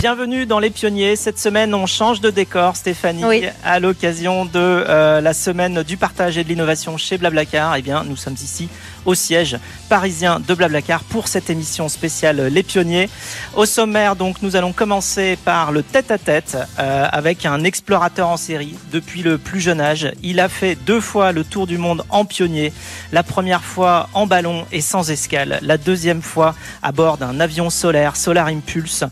Bienvenue dans Les Pionniers. Cette semaine, on change de décor, Stéphanie, à l'occasion de euh, la semaine du partage et de l'innovation chez Blablacar. Eh bien, nous sommes ici au siège parisien de Blablacar pour cette émission spéciale Les Pionniers. Au sommaire, donc, nous allons commencer par le tête-à-tête euh, avec un explorateur en série depuis le plus jeune âge. Il a fait deux fois le tour du monde en pionnier. La première fois en ballon et sans escale. La deuxième fois à bord d'un avion solaire, Solar Impulse.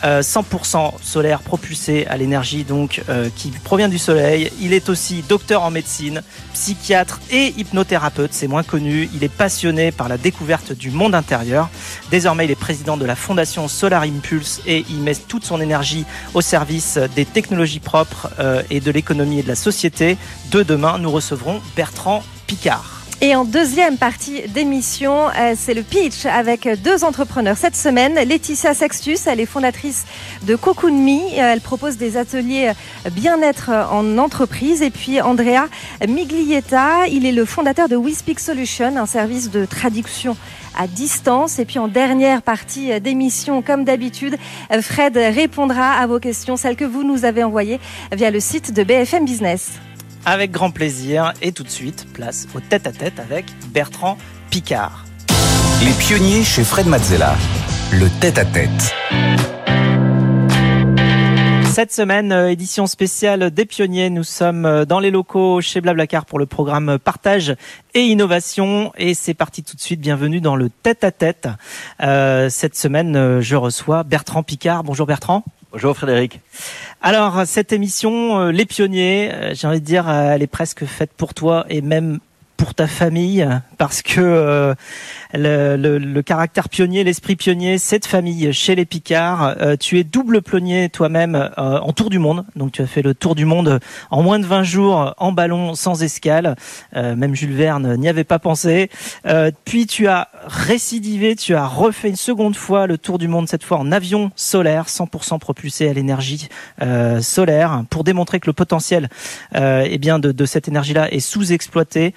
100% euh, solaire propulsé à l'énergie donc euh, qui provient du soleil. Il est aussi docteur en médecine, psychiatre et hypnothérapeute, c'est moins connu. Il est passionné par la découverte du monde intérieur. Désormais, il est président de la fondation Solar Impulse et il met toute son énergie au service des technologies propres euh, et de l'économie et de la société. De demain, nous recevrons Bertrand Picard. Et en deuxième partie d'émission, euh, c'est le pitch avec deux entrepreneurs. Cette semaine, Laetitia Sextus, elle est fondatrice de Cocoon. Elle propose des ateliers bien-être en entreprise. Et puis Andrea Miglietta, il est le fondateur de We Speak Solution, un service de traduction à distance. Et puis en dernière partie d'émission, comme d'habitude, Fred répondra à vos questions, celles que vous nous avez envoyées via le site de BFM Business avec grand plaisir. Et tout de suite, place au tête-à-tête avec Bertrand Picard. Les pionniers chez Fred Mazzella. Le tête-à-tête. Cette semaine, euh, édition spéciale des pionniers. Nous sommes euh, dans les locaux chez Blablacar pour le programme Partage et Innovation. Et c'est parti tout de suite. Bienvenue dans le tête-à-tête. Euh, cette semaine, je reçois Bertrand Picard. Bonjour Bertrand. Bonjour Frédéric. Alors cette émission, Les Pionniers, j'ai envie de dire, elle est presque faite pour toi et même pour ta famille parce que euh, le, caractère pionnier, l'esprit pionnier, cette famille chez les Picards. Euh, tu es double pionnier toi-même euh, en tour du monde. Donc tu as fait le tour du monde en moins de 20 jours en ballon sans escale. même Jules Verne n'y avait pas pensé. puis tu as récidivé, tu as refait une seconde fois le tour du monde, cette fois en avion solaire, 100% propulsé à l'énergie solaire, pour démontrer que le potentiel eh bien de, de cette énergie-là est sous-exploité.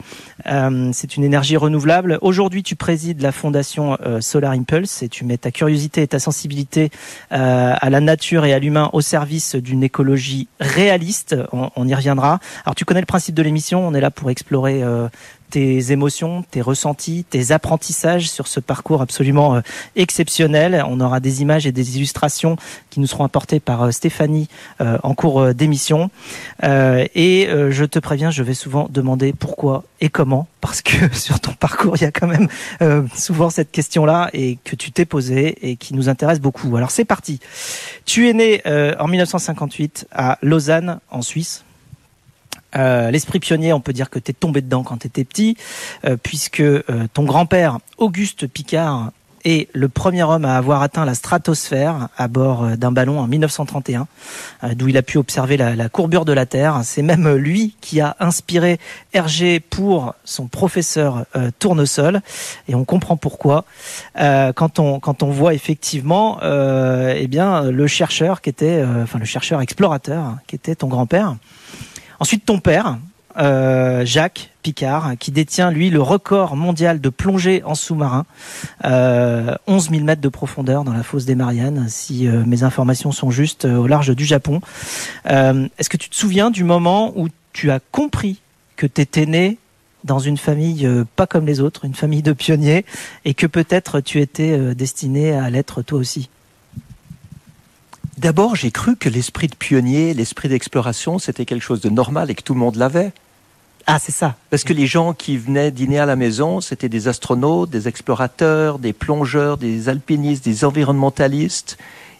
Euh, c'est une énergie renouvelable. Aujourd'hui, tu présides la fondation euh, Solar Impulse et tu mets ta curiosité et ta sensibilité euh, à la nature et à l'humain au service d'une écologie réaliste. On, on, y reviendra. Alors, tu connais le principe de l'émission. On est là pour explorer tes émotions, tes ressentis, tes apprentissages sur ce parcours absolument euh, exceptionnel. On aura des images et des illustrations qui nous seront apportées par euh, Stéphanie euh, en cours d'émission. et je te préviens, je vais souvent demander pourquoi et comment, parce que sur ton parcours, il y a quand même souvent cette question-là et que tu t'es posée et qui nous intéresse beaucoup. Alors c'est parti. Tu es né en 1958 à Lausanne, en Suisse. Euh, l'esprit pionnier, on peut dire que tu es tombé dedans quand tu étais petit, euh, puisque euh, ton grand-père, Auguste Picard, est le premier homme à avoir atteint la stratosphère à bord d'un ballon en 1931, d'où il a pu observer la, courbure de la Terre. C'est même lui qui a inspiré Hergé pour son professeur Tournesol, et on comprend pourquoi quand on quand on voit effectivement, eh bien, le chercheur qui était, enfin le chercheur explorateur qui était ton grand-père. Ensuite, ton père, euh, Jacques Picard, qui détient lui le record mondial de plongée en sous-marin, euh, 11 000 mètres de profondeur dans la fosse des Mariannes, si euh, mes informations sont justes, euh, au large du Japon. Est-ce que tu te souviens du moment où tu as compris que tu étais né dans une famille pas comme les autres, une famille de pionniers, et que peut-être tu étais destiné à l'être toi aussi? D'abord, j'ai cru que l'esprit de pionnier, l'esprit d'exploration, c'était quelque chose de normal et que tout le monde l'avait. Ah, c'est ça. Parce que les gens qui venaient dîner à la maison, c'était des astronautes, des explorateurs, des plongeurs, des alpinistes, des environnementalistes.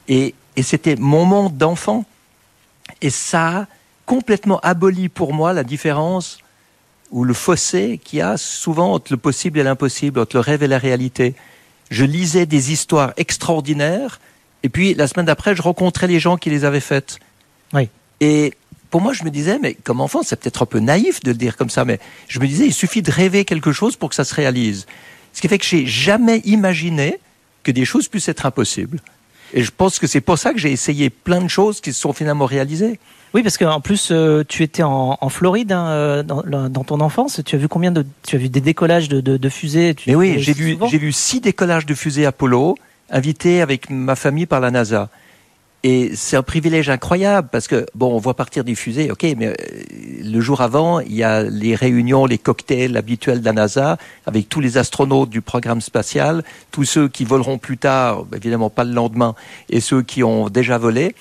Et, et c'était mon monde d'enfant. Et ça a complètement aboli pour moi la différence ou le fossé qu'il y a souvent entre le possible et l'impossible, entre le rêve et la réalité. Je lisais des histoires extraordinaires, et puis la semaine d'après, je rencontrais les gens qui les avaient faites. Oui. Et pour moi, je me disais, mais comme enfant, c'est peut-être un peu naïf de le dire comme ça, mais je me disais, il suffit de rêver quelque chose pour que ça se réalise. Ce qui fait que j'ai jamais imaginé que des choses puissent être impossibles. Et je pense que c'est pour ça que j'ai essayé plein de choses qui se sont finalement réalisées. Oui, parce qu'en plus, euh, tu étais en, en Floride hein, euh, dans, dans, ton enfance. Tu as vu combien de, tu as vu des décollages de, de, de fusées? Tu, Mais oui, j'ai vu, j'ai vu six décollages de fusées Apollo, invités avec ma famille par la NASA. Et c'est un privilège incroyable parce que, bon, on voit partir des fusées, ok, mais euh, le jour avant, il y a les réunions, les cocktails habituels de la NASA avec tous les astronautes du programme spatial, tous ceux qui voleront plus tard, évidemment pas le lendemain, et ceux qui ont déjà volé.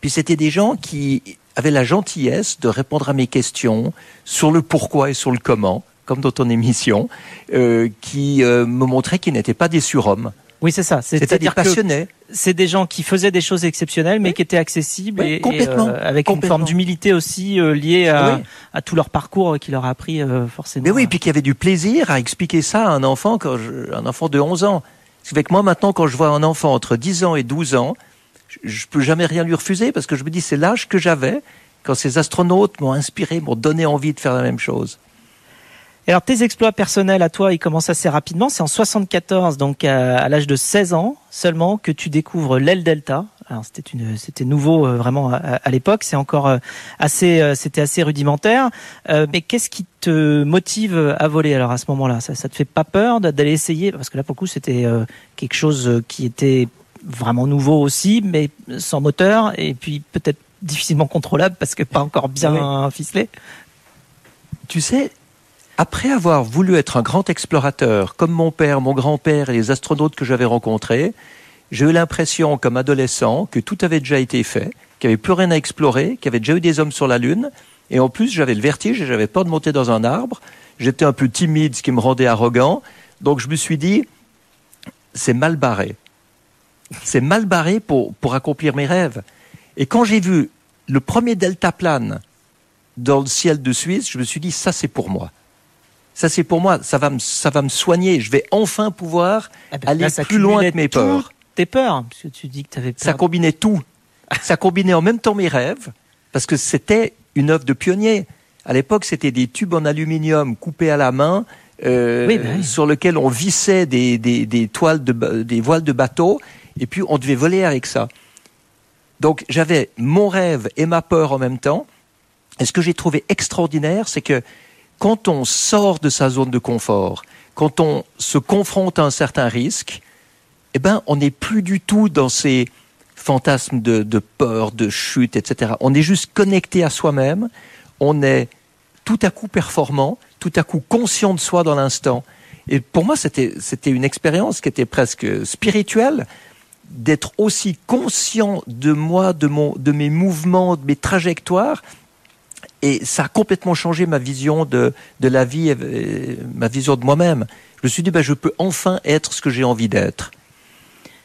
Puis c'était des gens qui avaient la gentillesse de répondre à mes questions sur le pourquoi et sur le comment, comme dans ton émission, euh, qui euh, me montraient qu'ils n'étaient pas des surhommes. Oui, c'est ça. C'était des passionnés. C'est des gens qui faisaient des choses exceptionnelles, mais qui étaient accessibles et, complètement, euh, avec une forme d'humilité aussi euh, liée à, à, tout leur parcours qui leur a appris euh, forcément. Mais oui, et puis qui avait du plaisir à expliquer ça à un enfant, quand je, un enfant de 11 ans. C'est avec moi maintenant, quand je vois un enfant entre 10 ans et 12 ans, je, je peux jamais rien lui refuser parce que je me dis c'est l'âge que j'avais quand ces astronautes m'ont inspiré, m'ont donné envie de faire la même chose alors tes exploits personnels à toi, ils commencent assez rapidement. C'est en 74, donc à, l'âge de 16 ans seulement, que tu découvres l'aile delta. Alors c'était une, c'était nouveau euh, vraiment à, l'époque. C'est encore euh, assez, euh, c'était assez rudimentaire. mais qu'est-ce qui te motive à voler alors à ce moment-là? Ça, ça te fait pas peur d'aller essayer? Parce que là pour le coup c'était quelque chose qui était vraiment nouveau aussi, mais sans moteur et puis peut-être difficilement contrôlable parce que pas encore bien ficelé. Tu sais, après avoir voulu être un grand explorateur, comme mon père, mon grand-père et les astronautes que j'avais rencontrés, j'ai eu l'impression, comme adolescent, que tout avait déjà été fait, qu'il n'y avait plus rien à explorer, qu'il y avait déjà eu des hommes sur la Lune, et en plus j'avais le vertige et j'avais peur de monter dans un arbre. J'étais un peu timide, ce qui me rendait arrogant. Donc je me suis dit, c'est mal barré. C'est mal barré pour, pour accomplir mes rêves. Et quand j'ai vu le premier deltaplane dans le ciel de Suisse, je me suis dit, ça c'est pour moi. Ça, c'est pour moi, ça va me, ça va me soigner. Je vais enfin pouvoir ah ben, aller plus loin que mes peurs. Tes peurs, parce que tu dis que tu avais peur. Ça combinait tout. ça combinait en même temps mes rêves, parce que c'était une œuvre de pionnier. À l'époque, c'était des tubes en aluminium coupés à la main, euh, ben sur lesquels on vissait des, des, des toiles de, des voiles de bateau, et puis on devait voler avec ça. Donc j'avais mon rêve et ma peur en même temps. Et ce que j'ai trouvé extraordinaire, c'est que quand on sort de sa zone de confort, quand on se confronte à un certain risque, eh ben, on n'est plus du tout dans ces fantasmes de, peur, de chute, etc. On est juste connecté à soi-même, on est tout à coup performant, tout à coup conscient de soi dans l'instant. Et pour moi, c'était, une expérience qui était presque spirituelle, d'être aussi conscient de moi, de mes mouvements, de mes trajectoires, et ça a complètement changé ma vision de, la vie, et, ma vision de moi-même. Je me suis dit, ben, je peux enfin être ce que j'ai envie d'être.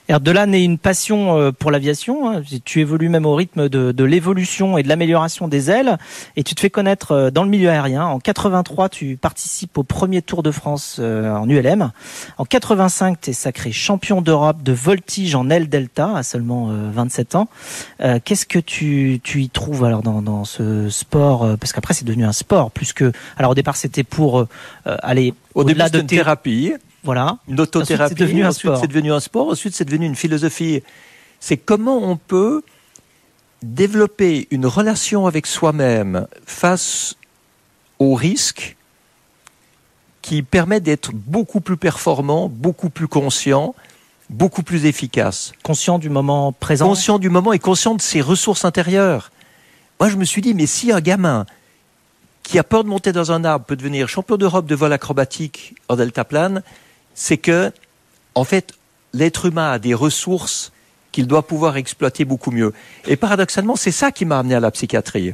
De là naît une passion euh, pour l'aviation. Hein. Tu évolues même au rythme de, de l'évolution et de l'amélioration des ailes, et tu te fais connaître euh, dans le milieu aérien. En 83, tu participes au premier Tour de France euh, en ULM. En 85, tu es sacré champion d'Europe de voltige en aile delta à seulement 27 ans. Qu'est-ce que tu, tu y trouves alors dans, dans ce sport Parce qu'après, c'est devenu un sport plus que. Alors au départ, c'était pour aller au-delà de thérapie. Voilà. Une autothérapie. Ensuite, c'est devenu, un sport. c'est devenu un sport. Ensuite, c'est devenu une philosophie. C'est comment on peut développer une relation avec soi-même face aux risques qui permet d'être beaucoup plus performant, beaucoup plus conscient, beaucoup plus efficace. Conscient du moment présent. Conscient du moment et conscient de ses ressources intérieures. Moi, je me suis dit, mais si un gamin qui a peur de monter dans un arbre peut devenir champion d'Europe de vol acrobatique en deltaplane, c'est que, en fait, l'être humain a des ressources qu'il doit pouvoir exploiter beaucoup mieux. Et paradoxalement, c'est ça qui m'a amené à la psychiatrie.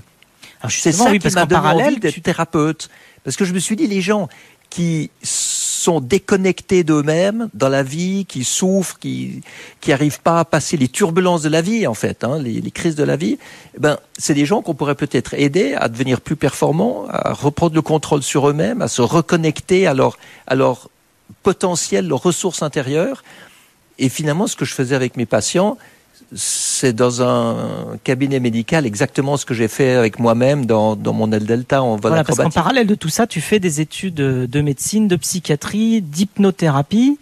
C'est ça qui m'a donné envie d'être thérapeute. Parce que je me suis dit, les gens qui sont déconnectés d'eux-mêmes dans la vie, qui souffrent, qui qui arrivent pas à passer les turbulences de la vie en fait, hein, les, les, crises de la vie, eh ben c'est des gens qu'on pourrait peut-être aider à devenir plus performants, à reprendre le contrôle sur eux-mêmes, à se reconnecter à leur à leur potentiel, leurs ressources intérieures. Et finalement, ce que je faisais avec mes patients, c'est dans un cabinet médical exactement ce que j'ai fait avec moi-même dans, dans mon L Delta en vol voilà, Parce qu'en parallèle de tout ça, tu fais des études de médecine, de psychiatrie, d'hypnothérapie.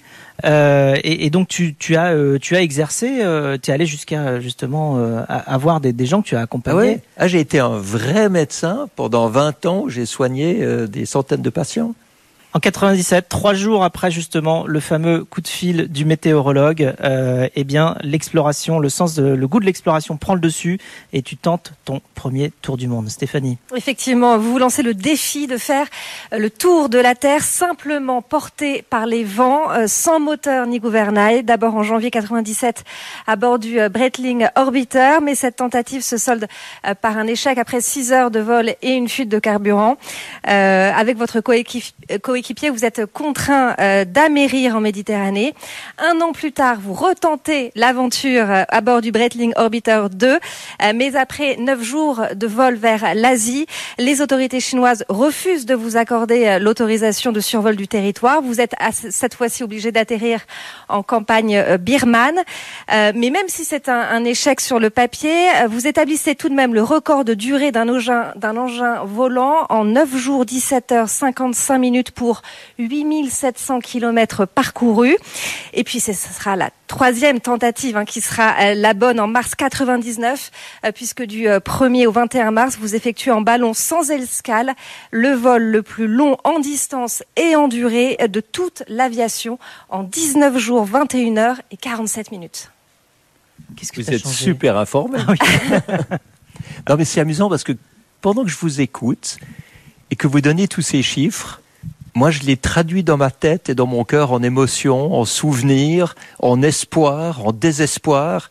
Euh, et, et, donc tu, tu as euh, tu as exercé, euh, tu es allé jusqu'à justement avoir des, des, gens que tu as accompagnés. Ah, ah j'ai été un vrai médecin pendant 20 ans. J'ai soigné des centaines de patients. En 97, trois jours après justement le fameux coup de fil du météorologue, euh, eh bien l'exploration, le sens, de, le goût de l'exploration prend le dessus et tu tentes ton premier tour du monde. Stéphanie. Effectivement, vous vous lancez le défi de faire euh, le tour de la Terre simplement porté par les vents, euh, sans moteur ni gouvernail. D'abord en janvier 97 à bord du euh, Breitling Orbiter, mais cette tentative se solde par un échec après six heures de vol et une fuite de carburant. avec votre coéquipier vous êtes contraint euh, d'amérir en Méditerranée. Un an plus tard, vous retentez l'aventure euh, à bord du Breitling Orbiter 2, euh, mais après neuf jours de vol vers l'Asie, les autorités chinoises refusent de vous accorder l'autorisation de survol du territoire. Vous êtes cette fois-ci obligé d'atterrir en campagne birmane. mais même si c'est un, échec sur le papier, vous établissez tout de même le record de durée d'un engin, volant en 9 jours, 17 heures, 55 minutes pour 8700 km parcourus. Et puis ce sera la troisième tentative hein, qui sera euh, la bonne en mars 99, euh, puisque du 1er euh, au 21 mars, vous effectuez en ballon sans escale le vol le plus long en distance et en durée de toute l'aviation en 19 jours, 21 heures et 47 minutes. Qu'est-ce que vous êtes super informé. Ah non mais c'est amusant parce que pendant que je vous écoute et que vous donnez tous ces chiffres, moi, je l'ai traduit dans ma tête et dans mon cœur en émotion, en souvenir, en espoir, en désespoir.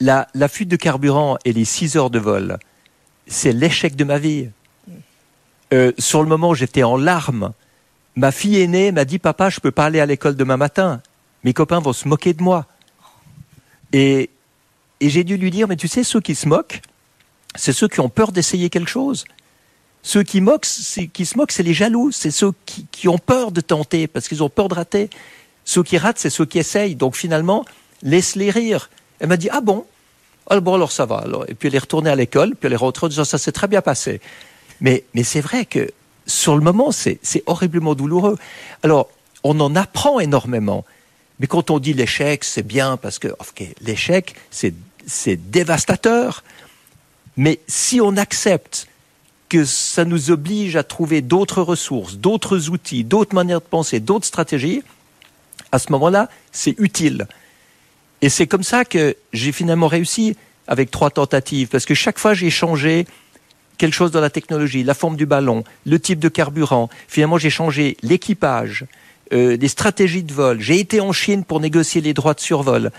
La, fuite de carburant et les six heures de vol, c'est l'échec de ma vie. Euh, sur le moment, j'étais en larmes. Ma fille aînée m'a dit Papa, je peux pas aller à l'école demain matin. Mes copains vont se moquer de moi. Et, et j'ai dû lui dire Mais tu sais, ceux qui se moquent, c'est ceux qui ont peur d'essayer quelque chose. Ceux qui, moquent, qui se moquent, c'est les jaloux, c'est ceux qui, ont peur de tenter parce qu'ils ont peur de rater. Ceux qui ratent, c'est ceux qui essayent. Donc finalement, laisse-les rire. Elle m'a dit ah bon, ah bon alors ça va. Et puis elle est retournée à l'école, puis elle est rentrée en disant ça s'est très bien passé. Mais, mais c'est vrai que sur le moment, c'est horriblement douloureux. Alors, on en apprend énormément. Mais quand on dit l'échec, c'est bien parce que l'échec, c'est dévastateur. Mais si on accepte que ça nous oblige à trouver d'autres ressources, d'autres outils, d'autres manières de penser, d'autres stratégies, à ce moment-là, c'est utile. Et c'est comme ça que j'ai finalement réussi avec trois tentatives, parce que chaque fois j'ai changé quelque chose dans la technologie, la forme du ballon, le type de carburant. Finalement, j'ai changé l'équipage, euh, les stratégies de vol. J'ai été en Chine pour négocier les droits de survol.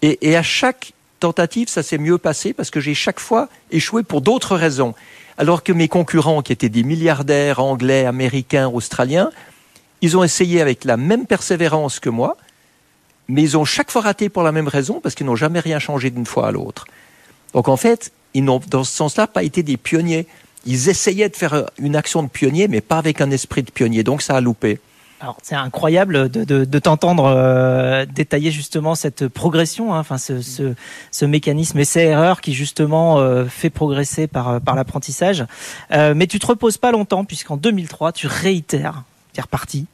Et, et à chaque tentative, ça s'est mieux passé parce que j'ai chaque fois échoué pour d'autres raisons alors que mes concurrents, qui étaient des milliardaires anglais, américains, australiens, ils ont essayé avec la même persévérance que moi, mais ils ont chaque fois raté pour la même raison, parce qu'ils n'ont jamais rien changé d'une fois à l'autre. Donc en fait, ils n'ont dans ce sens-là pas été des pionniers. Ils essayaient de faire une action de pionnier, mais pas avec un esprit de pionnier. Donc ça a loupé. Alors c'est incroyable de, de, de t'entendre euh, détailler justement cette progression, hein, enfin ce, ce, ce, mécanisme essai-erreur qui justement euh, fait progresser par, par l'apprentissage. Euh, mais tu te reposes pas longtemps puisqu'en 2003 tu réitères, tu es reparti,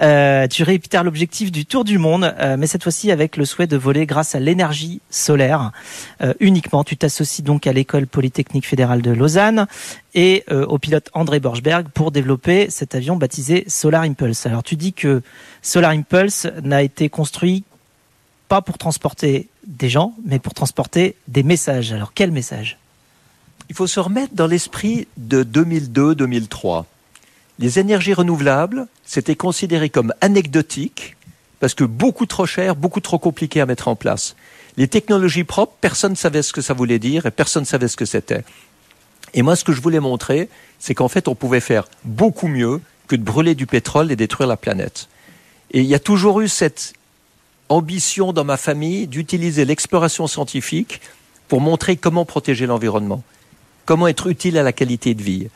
euh, tu réitères l'objectif du tour du monde, euh, mais cette fois-ci avec le souhait de voler grâce à l'énergie solaire euh, uniquement. Tu t'associes donc à l'école polytechnique fédérale de Lausanne et au pilote André Borchberg pour développer cet avion baptisé Solar Impulse. Alors tu dis que Solar Impulse n'a été construit pas pour transporter des gens, mais pour transporter des messages. Alors quel message? Il faut se remettre dans l'esprit de 2002-2003 les énergies renouvelables, c'était considéré comme anecdotique parce que beaucoup trop cher, beaucoup trop compliqué à mettre en place. Les technologies propres, personne ne savait ce que ça voulait dire et personne ne savait ce que c'était. Et moi, ce que je voulais montrer, c'est qu'en fait, on pouvait faire beaucoup mieux que de brûler du pétrole et détruire la planète. Et il y a toujours eu cette ambition dans ma famille d'utiliser l'exploration scientifique pour montrer comment protéger l'environnement, comment être utile à la qualité de vie.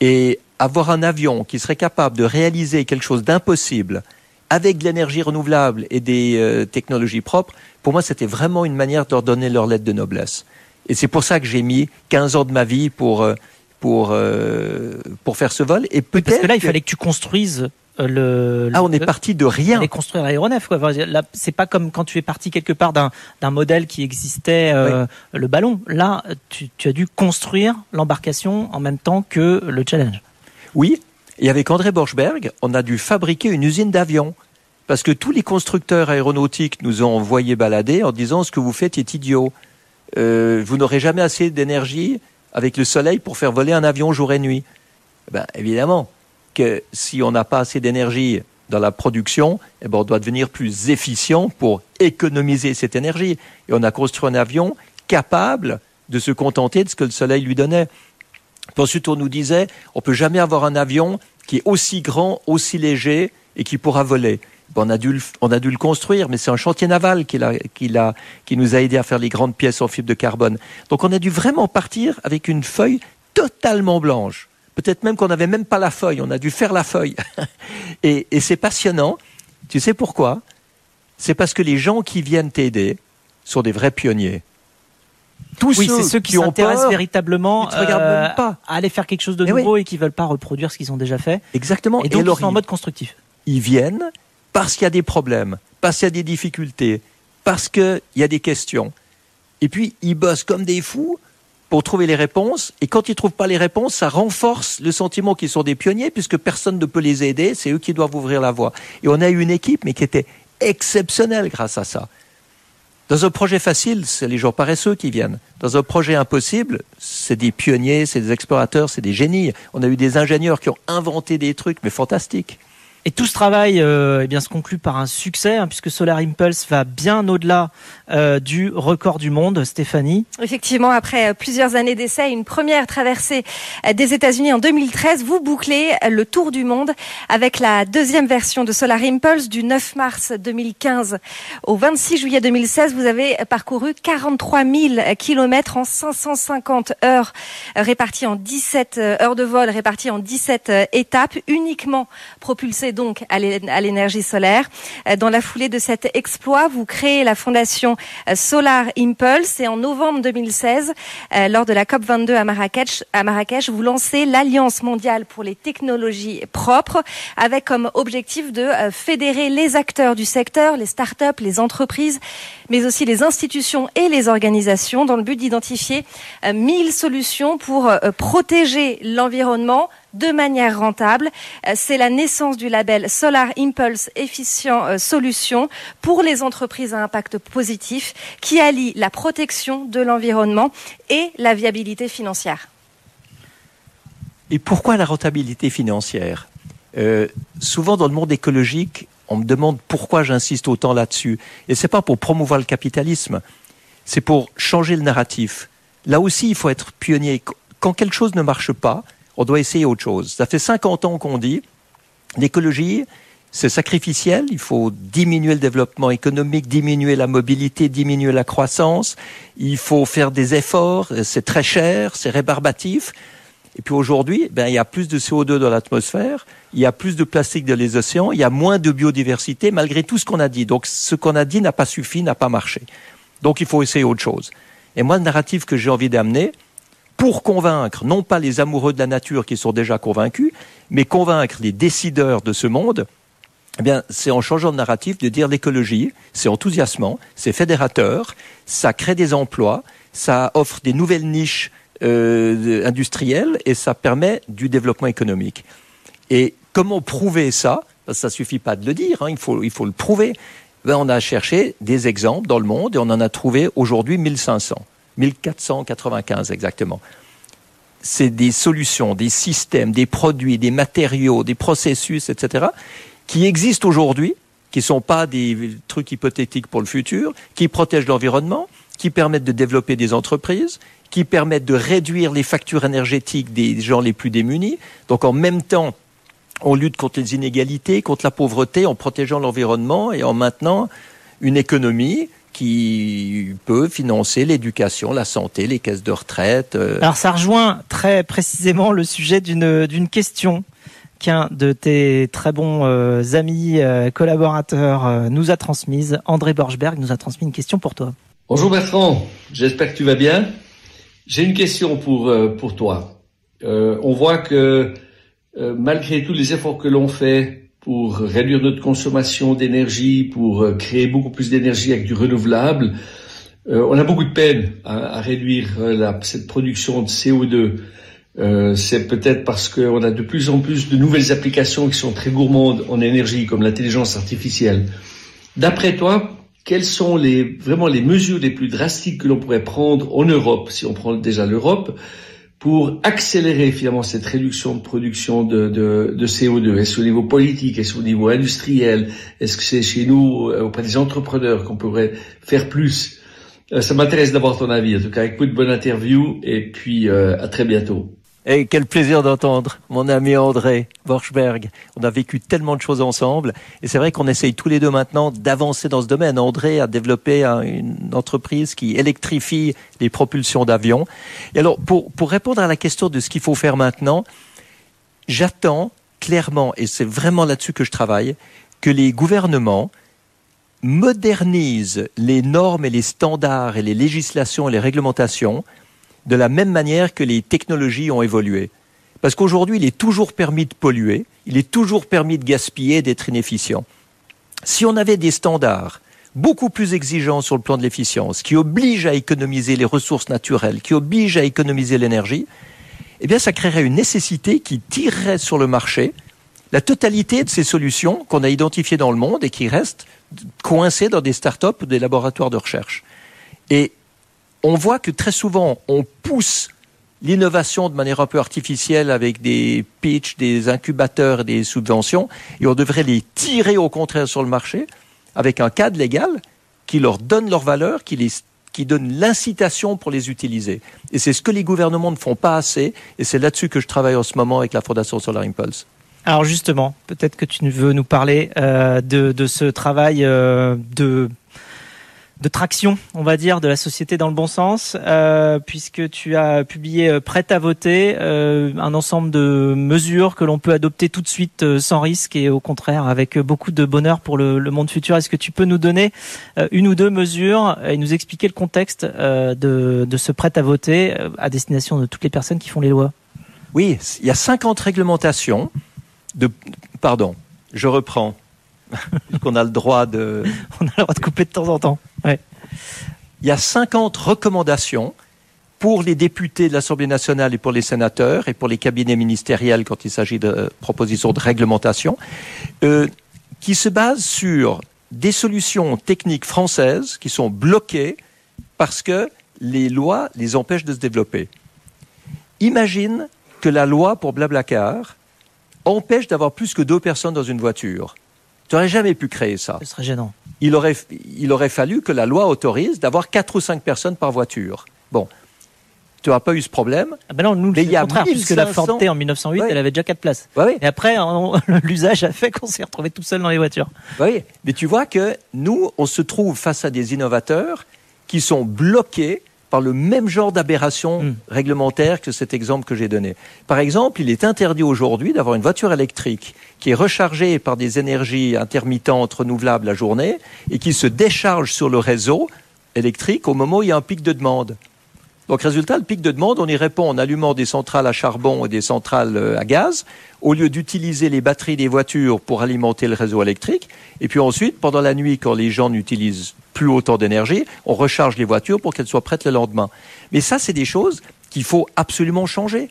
Et avoir un avion qui serait capable de réaliser quelque chose d'impossible avec de l'énergie renouvelable et des euh, technologies propres, pour moi, c'était vraiment une manière de leur donner leur lettre de noblesse. Et c'est pour ça que j'ai mis 15 ans de ma vie pour, euh, pour, euh, pour faire ce vol. Et peut-être. Parce que là, il fallait que tu construises le. Ah, on est parti de rien. Aller construire l'aéronef. Quoi. Là, c'est pas comme quand tu es parti quelque part d'un d'un modèle qui existait, euh, le ballon. Là, tu, tu as dû construire l'embarcation en même temps que le challenge. Oui. Et avec André Borchberg, on a dû fabriquer une usine d'avions. Parce que tous les constructeurs aéronautiques nous ont envoyé balader en disant ce que vous faites est idiot. Euh, vous n'aurez jamais assez d'énergie avec le soleil pour faire voler un avion jour et nuit. Ben, évidemment que si on n'a pas assez d'énergie dans la production, eh ben, on doit devenir plus efficient pour économiser cette énergie. Et on a construit un avion capable de se contenter de ce que le soleil lui donnait. Ensuite, on nous disait, on peut jamais avoir un avion qui est aussi grand, aussi léger et qui pourra voler. On a, dû le, construire, mais c'est un chantier naval qui, nous a aidé à faire les grandes pièces en fibre de carbone. Donc on a dû vraiment partir avec une feuille totalement blanche. Peut-être même qu'on n'avait même pas la feuille, on a dû faire la feuille. et c'est passionnant. Tu sais pourquoi? C'est parce que les gens qui viennent t'aider sont des vrais pionniers. Tous oui, c'est ceux qui, s'intéressent véritablement euh, pas. à aller faire quelque chose de nouveau et qui veulent pas reproduire ce qu'ils ont déjà fait. Exactement. Et donc et ils sont en mode constructif. Ils viennent, parce qu'il y a des problèmes, parce qu'il y a des difficultés, parce qu'il y a des questions. Et puis, ils bossent comme des fous pour trouver les réponses. Et quand ils ne trouvent pas les réponses, ça renforce le sentiment qu'ils sont des pionniers, puisque personne ne peut les aider. C'est eux qui doivent ouvrir la voie. Et on a eu une équipe, mais qui était exceptionnelle grâce à ça. Dans un projet facile, c'est les gens paresseux qui viennent. Dans un projet impossible, c'est des pionniers, c'est des explorateurs, c'est des génies. On a eu des ingénieurs qui ont inventé des trucs, mais fantastiques. Et tout ce travail euh, eh bien, se conclut par un succès, hein, puisque Solar Impulse va bien au-delà euh, du record du monde, Stéphanie. Effectivement, après euh, plusieurs années d'essai, une première traversée euh, des États-Unis en 2013, vous bouclez le tour du monde avec la deuxième version de Solar Impulse du 9 mars 2015 au 26 juillet 2016. Vous avez parcouru 43 000 kilomètres en 550 heures réparties en 17 heures de vol, réparties en 17 étapes, uniquement propulsées donc à l'énergie solaire. Euh, dans la foulée de cet exploit, vous créez la fondation euh, Solar Impulse et en novembre 2016, euh, lors de la COP 22 à Marrakech, à Marrakech, vous lancez l'Alliance mondiale pour les technologies propres avec comme objectif de fédérer les acteurs du secteur, les startups, les entreprises, mais aussi les institutions et les organisations dans le but d'identifier 1000 solutions pour protéger l'environnement, de manière rentable. Euh, c'est la naissance du label Solar Impulse Efficient euh, Solutions pour les entreprises à impact positif qui allie la protection de l'environnement et la viabilité financière. Et pourquoi la rentabilité financière? Euh, Souvent dans le monde écologique, on me demande pourquoi j'insiste autant là-dessus. Et c'est pas pour promouvoir le capitalisme, c'est pour changer le narratif. Là aussi, il faut être pionnier. Quand quelque chose ne marche pas, on doit essayer autre chose. Ça fait 50 ans qu'on dit, l'écologie, c'est sacrificiel, il faut diminuer le développement économique, diminuer la mobilité, diminuer la croissance, il faut faire des efforts, c'est très cher, c'est rébarbatif. Et puis aujourd'hui, ben, il y a plus de CO2 dans l'atmosphère, il y a plus de plastique dans les océans, il y a moins de biodiversité, malgré tout ce qu'on a dit. Donc ce qu'on a dit n'a pas suffi, n'a pas marché. Donc il faut essayer autre chose. Et moi, le narratif que j'ai envie d'amener, pour convaincre non pas les amoureux de la nature qui sont déjà convaincus, mais convaincre les décideurs de ce monde, eh bien, c'est en changeant de narratif de dire l'écologie, c'est enthousiasmant, c'est fédérateur, ça crée des emplois, ça offre des nouvelles niches euh, industrielles et ça permet du développement économique. Et comment prouver ça? Que ça suffit pas de le dire, hein, il, faut, il faut le prouver. Ben, on a cherché des exemples dans le monde et on en a trouvé aujourd'hui 1500. 1495 exactement. C'est des solutions, des systèmes, des produits, des matériaux, des processus, etc., qui existent aujourd'hui, qui ne sont pas des trucs hypothétiques pour le futur, qui protègent l'environnement, qui permettent de développer des entreprises, qui permettent de réduire les factures énergétiques des gens les plus démunis. Donc en même temps, on lutte contre les inégalités, contre la pauvreté, en protégeant l'environnement et en maintenant une économie qui peut financer l'éducation, la santé, les caisses de retraite. Euh. Alors ça rejoint très précisément le sujet d'une d'une question qu'un de tes très bons euh, amis euh, collaborateurs nous a transmise. André Borchberg nous a transmis une question pour toi. Bonjour Bertrand, j'espère que tu vas bien. J'ai une question pour pour toi. on voit que malgré tous les efforts que l'on fait pour réduire notre consommation d'énergie, pour euh, créer beaucoup plus d'énergie avec du renouvelable. Euh, on a beaucoup de peine à, réduire la, cette production de CO2. Euh, c'est peut-être parce qu'on a de plus en plus de nouvelles applications qui sont très gourmandes en énergie, comme l'intelligence artificielle. D'après toi, quelles sont les, vraiment les mesures les plus drastiques que l'on pourrait prendre en Europe, si on prend déjà l'Europe, pour accélérer finalement cette réduction de production de, de, de CO2 Est-ce au niveau politique? Est-ce au niveau industriel? Est-ce que c'est chez nous, euh, auprès des entrepreneurs, qu'on pourrait faire plus? Euh, Ça m'intéresse d'avoir ton avis. En tout cas, de bonne interview et puis euh, à très bientôt. Et quel plaisir d'entendre mon ami André Borchberg. On a vécu tellement de choses ensemble. Et c'est vrai qu'on essaye tous les deux maintenant d'avancer dans ce domaine. André a développé une entreprise qui électrifie les propulsions d'avions. Et alors, pour, pour répondre à la question de ce qu'il faut faire maintenant, j'attends clairement, et c'est vraiment là-dessus que je travaille, que les gouvernements modernisent les normes et les standards et les législations et les réglementations de la même manière que les technologies ont évolué. Parce qu'aujourd'hui, il est toujours permis de polluer, il est toujours permis de gaspiller, d'être inefficient. Si on avait des standards beaucoup plus exigeants sur le plan de l'efficience, qui obligent à économiser les ressources naturelles, qui obligent à économiser l'énergie, eh bien, ça créerait une nécessité qui tirerait sur le marché la totalité de ces solutions qu'on a identifiées dans le monde et qui restent coincées dans des start-up ou des laboratoires de recherche. Et on voit que très souvent, on pousse l'innovation de manière un peu artificielle avec des pitchs, des incubateurs des subventions, et on devrait les tirer au contraire sur le marché avec un cadre légal qui leur donne leur valeur, qui, donne l'incitation pour les utiliser. Et c'est ce que les gouvernements ne font pas assez, et c'est là-dessus que je travaille en ce moment avec la Fondation Solar Impulse. Alors justement, peut-être que tu veux nous parler euh, de, ce travail euh, de de traction, on va dire, de la société dans le bon sens, euh, puisque tu as publié euh, Prêt à voter, euh, un ensemble de mesures que l'on peut adopter tout de suite sans risque et au contraire avec beaucoup de bonheur pour le, monde futur. Est-ce que tu peux nous donner une ou deux mesures et nous expliquer le contexte de, de ce Prêt à voter à destination de toutes les personnes qui font les lois? Oui, il y a 50 réglementations de... Pardon, je reprends. qu'on a le droit de. On a le droit de couper de temps en temps. Il y a 50 recommandations pour les députés de l'Assemblée nationale et pour les sénateurs et pour les cabinets ministériels quand il s'agit de propositions de réglementation, euh, qui se basent sur des solutions techniques françaises qui sont bloquées parce que les lois les empêchent de se développer. Imagine que la loi pour Blablacar empêche d'avoir plus que deux personnes dans une voiture. Tu n'aurais jamais pu créer ça. Ce serait gênant. Il aurait, il aurait fallu que la loi autorise d'avoir quatre ou cinq personnes par voiture. Bon. Tu n'as pas eu ce problème. Ah ben non, nous, c'est le contraire, puisque la Ford T en 1908, elle avait déjà quatre places. oui. Et après, l'usage a fait qu'on s'est retrouvé tout seul dans les voitures. Oui, mais tu vois que nous, on se trouve face à des innovateurs qui sont bloqués par le même genre d'aberration hmm. réglementaire que cet exemple que j'ai donné. Par exemple, il est interdit aujourd'hui d'avoir une voiture électrique qui est rechargée par des énergies intermittentes renouvelables la journée et qui se décharge sur le réseau électrique au moment où il y a un pic de demande. Donc, résultat, le pic de demande, on y répond en allumant des centrales à charbon et des centrales euh, à gaz, au lieu d'utiliser les batteries des voitures pour alimenter le réseau électrique. Et puis ensuite, pendant la nuit, quand les gens n'utilisent plus autant d'énergie, on recharge les voitures pour qu'elles soient prêtes le lendemain. Mais ça, c'est des choses qu'il faut absolument changer.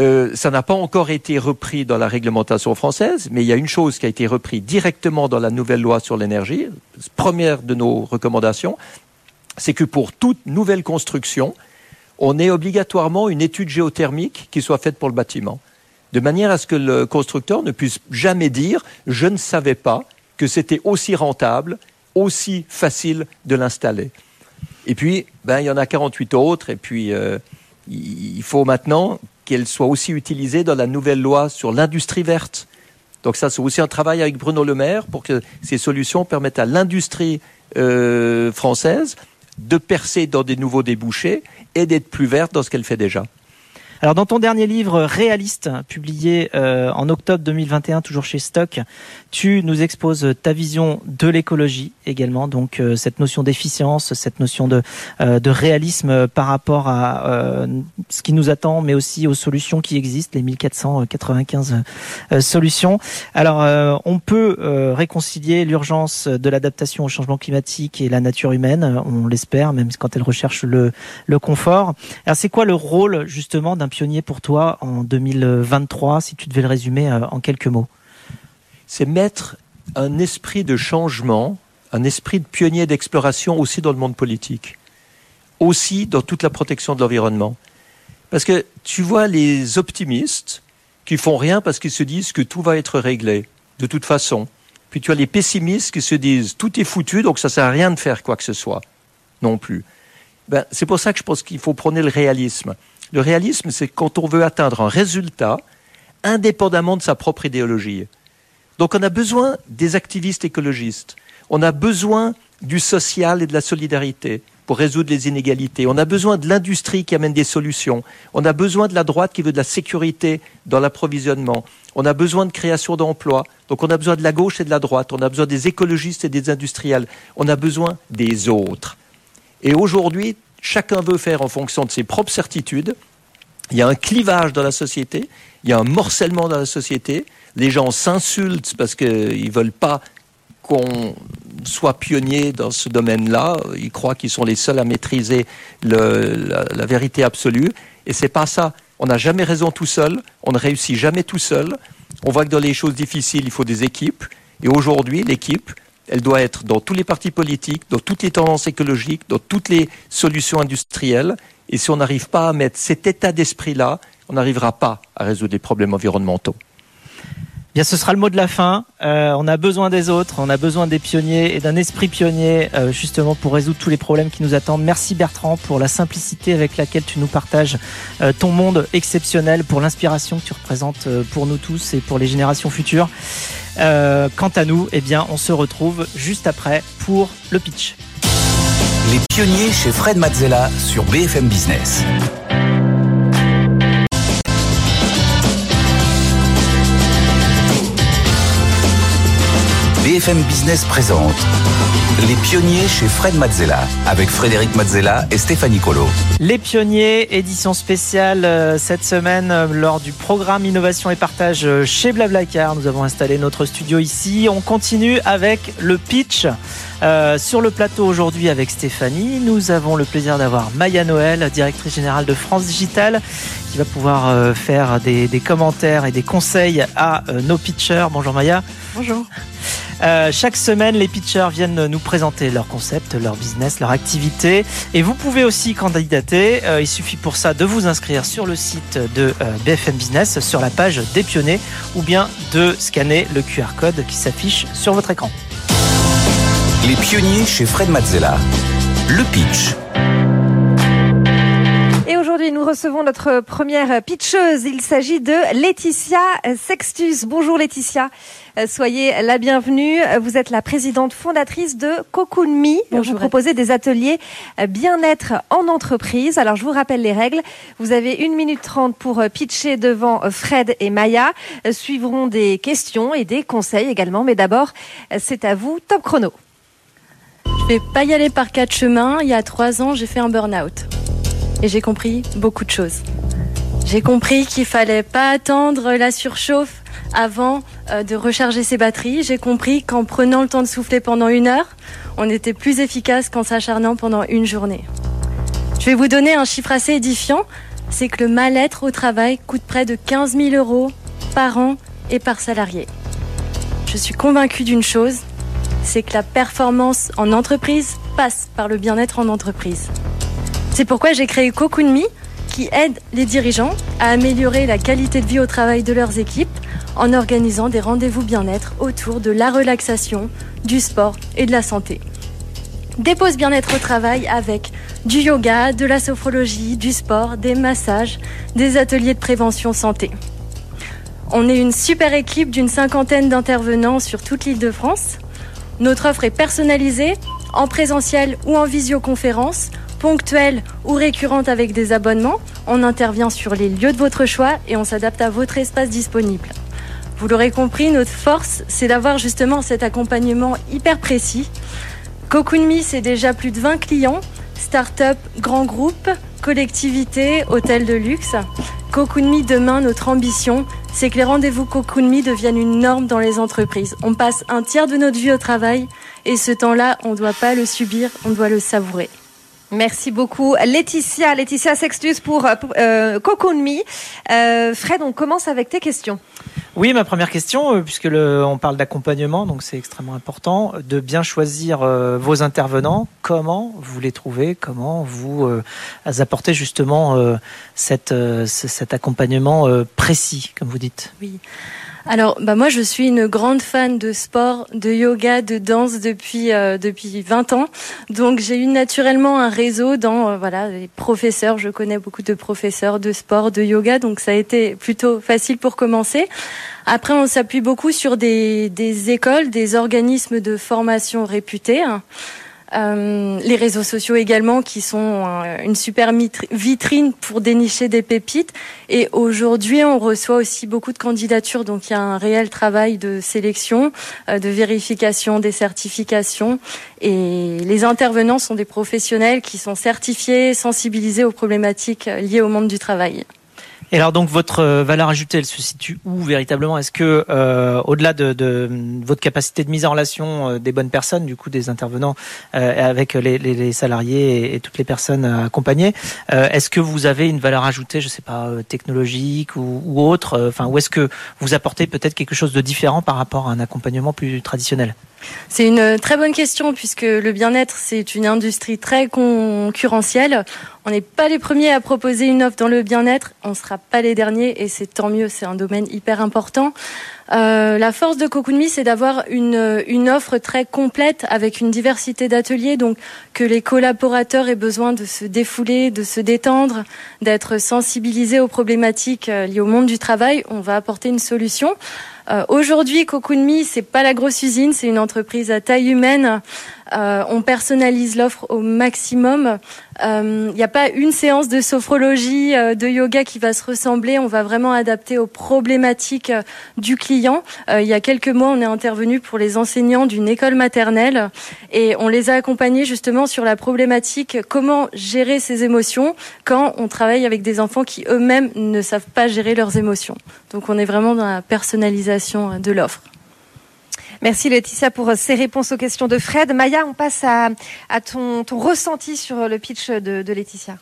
Euh, ça n'a pas encore été repris dans la réglementation française, mais il y a une chose qui a été reprise directement dans la nouvelle loi sur l'énergie. Première de nos recommandations, c'est que pour toute nouvelle construction, on ait obligatoirement une étude géothermique qui soit faite pour le bâtiment, de manière à ce que le constructeur ne puisse jamais dire je ne savais pas que c'était aussi rentable aussi facile de l'installer. Et puis, ben, il y en a 48 autres, et puis euh, il faut maintenant qu'elle soit aussi utilisée dans la nouvelle loi sur l'industrie verte. Donc ça, c'est aussi un travail avec Bruno Le Maire pour que ces solutions permettent à l'industrie euh, française de percer dans des nouveaux débouchés et d'être plus verte dans ce qu'elle fait déjà. Alors dans ton dernier livre Réaliste, publié euh, en octobre 2021, toujours chez Stock, tu nous exposes ta vision de l'écologie également, donc euh, cette notion d'efficience, cette notion de, euh, de réalisme par rapport à ce qui nous attend, mais aussi aux solutions qui existent, les 1495 solutions. Alors on peut réconcilier l'urgence de l'adaptation au changement climatique et la nature humaine, on l'espère, même quand elle recherche le, le confort. Alors c'est quoi le rôle justement d'un pionnier pour toi en 2023, si tu devais le résumer euh, en quelques mots C'est mettre un esprit de changement, un esprit de pionnier d'exploration aussi dans le monde politique, aussi dans toute la protection de l'environnement. Parce que tu vois les optimistes qui font rien parce qu'ils se disent que tout va être réglé de toute façon. Puis tu as les pessimistes qui se disent tout est foutu donc ça sert à rien de faire quoi que ce soit non plus. Ben, c'est pour ça que je pense qu'il faut prôner le réalisme. Le réalisme, c'est quand on veut atteindre un résultat indépendamment de sa propre idéologie. Donc on a besoin des activistes écologistes, on a besoin du social et de la solidarité pour résoudre les inégalités, on a besoin de l'industrie qui amène des solutions, on a besoin de la droite qui veut de la sécurité dans l'approvisionnement, on a besoin de création d'emplois, donc on a besoin de la gauche et de la droite, on a besoin des écologistes et des industriels, on a besoin des autres. Et aujourd'hui, chacun veut faire en fonction de ses propres certitudes. Il y a un clivage dans la société, il y a un morcellement dans la société. Les gens s'insultent parce qu'ils ne veulent pas qu'on soit pionnier dans ce domaine-là. Ils croient qu'ils sont les seuls à maîtriser la, la, vérité absolue. Et c'est pas ça. On n'a jamais raison tout seul. On ne réussit jamais tout seul. On voit que dans les choses difficiles, il faut des équipes. Et aujourd'hui, l'équipe, elle doit être dans tous les partis politiques, dans toutes les tendances écologiques, dans toutes les solutions industrielles. Et si on n'arrive pas à mettre cet état d'esprit-là, on n'arrivera pas à résoudre les problèmes environnementaux. Bien, ce sera le mot de la fin. Euh, on a besoin des autres, on a besoin des pionniers et d'un esprit pionnier euh, justement pour résoudre tous les problèmes qui nous attendent. Merci Bertrand pour la simplicité avec laquelle tu nous partages euh, ton monde exceptionnel, pour l'inspiration que tu représentes pour nous tous et pour les générations futures. quant à nous, eh bien, on se retrouve juste après pour le pitch. Les pionniers chez Fred Mazzella sur BFM Business. BFM Business présente Les pionniers chez Fred Mazzella avec Frédéric Mazzella et Stéphanie Colo. Les pionniers, édition spéciale euh, cette semaine euh, lors du programme Innovation et Partage euh, chez Blablacar. Nous avons installé notre studio ici. On continue avec le pitch. sur le plateau aujourd'hui avec Stéphanie, nous avons le plaisir d'avoir Maya Noël, directrice générale de France Digital, qui va pouvoir faire des, des, commentaires et des conseils à nos pitchers. Bonjour Maya. Bonjour. Euh, chaque semaine, les pitchers viennent nous présenter leur concept, leur business, leur activité. Et vous pouvez aussi candidater. Euh, il suffit pour ça de vous inscrire sur le site de euh, BFM Business, sur la page des pionniers, ou bien de scanner le QR code qui s'affiche sur votre écran. Les pionniers chez Fred Mazzella. Le pitch. Aujourd'hui, nous recevons notre première pitcheuse. Il s'agit de Laetitia Sextus. Bonjour Laetitia. Euh, soyez la bienvenue. Vous êtes la présidente fondatrice de Cocoon Me. Vous proposez des ateliers euh, bien-être en entreprise. Alors, je vous rappelle les règles. Vous avez une minute trente pour euh, pitcher devant Fred et Maya. Suivront des questions et des conseils également. Mais d'abord, c'est à vous. Top chrono. Je vais pas y aller par quatre chemins. Il y a trois ans, j'ai fait un burn-out. Et j'ai compris beaucoup de choses. J'ai compris qu'il fallait pas attendre la surchauffe avant euh, de recharger ses batteries. J'ai compris qu'en prenant le temps de souffler pendant une heure, on était plus efficace qu'en s'acharnant pendant une journée. Je vais vous donner un chiffre assez édifiant, c'est que le mal-être au travail coûte près de 15 000 euros par an et par salarié. Je suis convaincue d'une chose, c'est que la performance en entreprise passe par le bien-être en entreprise. C'est pourquoi j'ai créé Cocoon Me, qui aide les dirigeants à améliorer la qualité de vie au travail de leurs équipes en organisant des rendez-vous bien-être autour de la relaxation, du sport et de la santé. Pauses bien-être au travail avec du yoga, de la sophrologie, du sport, des massages, des ateliers de prévention santé. On est une super équipe d'une cinquantaine d'intervenants sur toute l'île de France. Notre offre est personnalisée, en présentiel ou en visioconférence, ponctuelle ou récurrente avec des abonnements. On intervient sur les lieux de votre choix et on s'adapte à votre espace disponible. Vous l'aurez compris, notre force, c'est d'avoir justement cet accompagnement hyper précis. Cocoon Me, c'est déjà plus de 20 clients, start-up, grands groupes, collectivités, hôtels de luxe. Cocoon Me, demain, notre ambition, c'est que les rendez-vous Cocoon Me deviennent une norme dans les entreprises. On passe un tiers de notre vie au travail et ce temps-là, on ne doit pas le subir, on doit le savourer. Merci beaucoup Laetitia, Laetitia Sextus pour, euh, Cocoon Me. Euh, Fred, on commence avec tes questions. Oui, ma première question, euh, puisque le, on parle d'accompagnement, donc c'est extrêmement important de bien choisir euh, vos intervenants. Comment vous les trouvez? Comment vous euh, apportez justement cette, cet accompagnement précis, comme vous dites? Oui. Alors, bah moi, je suis une grande fan de sport, de yoga, de danse depuis euh, depuis 20 ans. Donc, j'ai eu naturellement un réseau dans voilà les professeurs. Je connais beaucoup de professeurs de sport, de yoga, donc ça a été plutôt facile pour commencer. Après, on s'appuie beaucoup sur des, des écoles, des organismes de formation réputés. Euh, les réseaux sociaux également qui sont euh, une super vitrine pour dénicher des pépites. Et aujourd'hui, on reçoit aussi beaucoup de candidatures, donc il y a un réel travail de sélection, euh, de vérification des certifications. Et les intervenants sont des professionnels qui sont certifiés, sensibilisés aux problématiques liées au monde du travail. Et alors donc votre euh, valeur ajoutée, elle se situe où véritablement? Est-ce que euh, au-delà de, de, votre capacité de mise en relation euh, des bonnes personnes, du coup des intervenants euh, avec les, les, les salariés et, toutes les personnes accompagnées, euh, est-ce que vous avez une valeur ajoutée, je sais pas, technologique ou, ou autre Enfin, où est-ce que vous apportez peut-être quelque chose de différent par rapport à un accompagnement plus traditionnel? C'est une très bonne question puisque le bien-être, c'est une industrie très concurrentielle. On n'est pas les premiers à proposer une offre dans le bien-être, on ne sera pas les derniers et c'est tant mieux, c'est un domaine hyper important. Euh, la force de Cocoon c'est d'avoir une, une offre très complète avec une diversité d'ateliers, donc que les collaborateurs aient besoin de se défouler, de se détendre, d'être sensibilisés aux problématiques euh, liées au monde du travail. On va apporter une solution. Euh, Aujourd'hui, Me, c'est pas la grosse usine, c'est une entreprise à taille humaine. Euh, on personnalise l'offre au maximum. Il euh, n'y a pas une séance de sophrologie, euh, de yoga qui va se ressembler. On va vraiment adapter aux problématiques euh, du client. il y a quelques mois, on est intervenu pour les enseignants d'une école maternelle et on les a accompagnés justement sur la problématique comment gérer ses émotions quand on travaille avec des enfants qui eux-mêmes ne savent pas gérer leurs émotions. Donc on est vraiment dans la personnalisation de l'offre. Merci Laetitia pour ces réponses aux questions de Fred. Maya, on passe à, ton, ressenti sur le pitch de, Laetitia.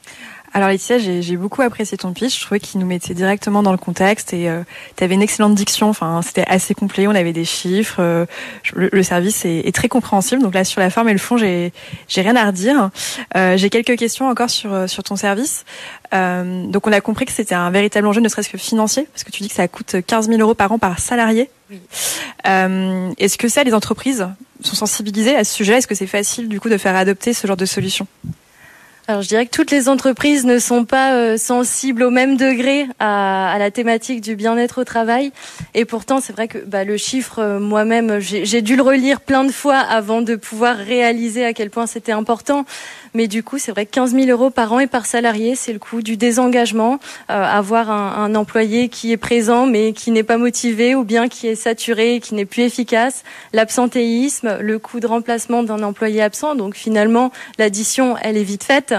Alors Laetitia, j'ai beaucoup apprécié ton pitch. Je trouvais qu'il nous mettait directement dans le contexte et euh, tu avais une excellente diction. Enfin, c'était assez complet. On avait des chiffres. Euh, le, service est, très compréhensible. Donc là, sur la forme et le fond, j'ai rien à redire. Euh, j'ai quelques questions encore sur sur ton service. donc on a compris que c'était un véritable enjeu, ne serait-ce que financier, parce que tu dis que ça coûte 15 000 euros par an par salarié. Euh, Est-ce que ça, les entreprises sont sensibilisées à ce sujet? Est-ce que c'est facile du coup de faire adopter ce genre de solution? Alors je dirais que toutes les entreprises ne sont pas euh, sensibles au même degré à, la thématique du bien-être au travail. Et pourtant, c'est vrai que bah, le chiffre, euh, moi-même, j'ai dû le relire plein de fois avant de pouvoir réaliser à quel point c'était important. Mais du coup, c'est vrai que 15 000 euros par an et par salarié, c'est le coût du désengagement. Euh, avoir un, un, employé qui est présent mais qui n'est pas motivé ou bien qui est saturé, qui n'est plus efficace. L'absentéisme, le coût de remplacement d'un employé absent. Donc finalement, l'addition, elle est vite faite.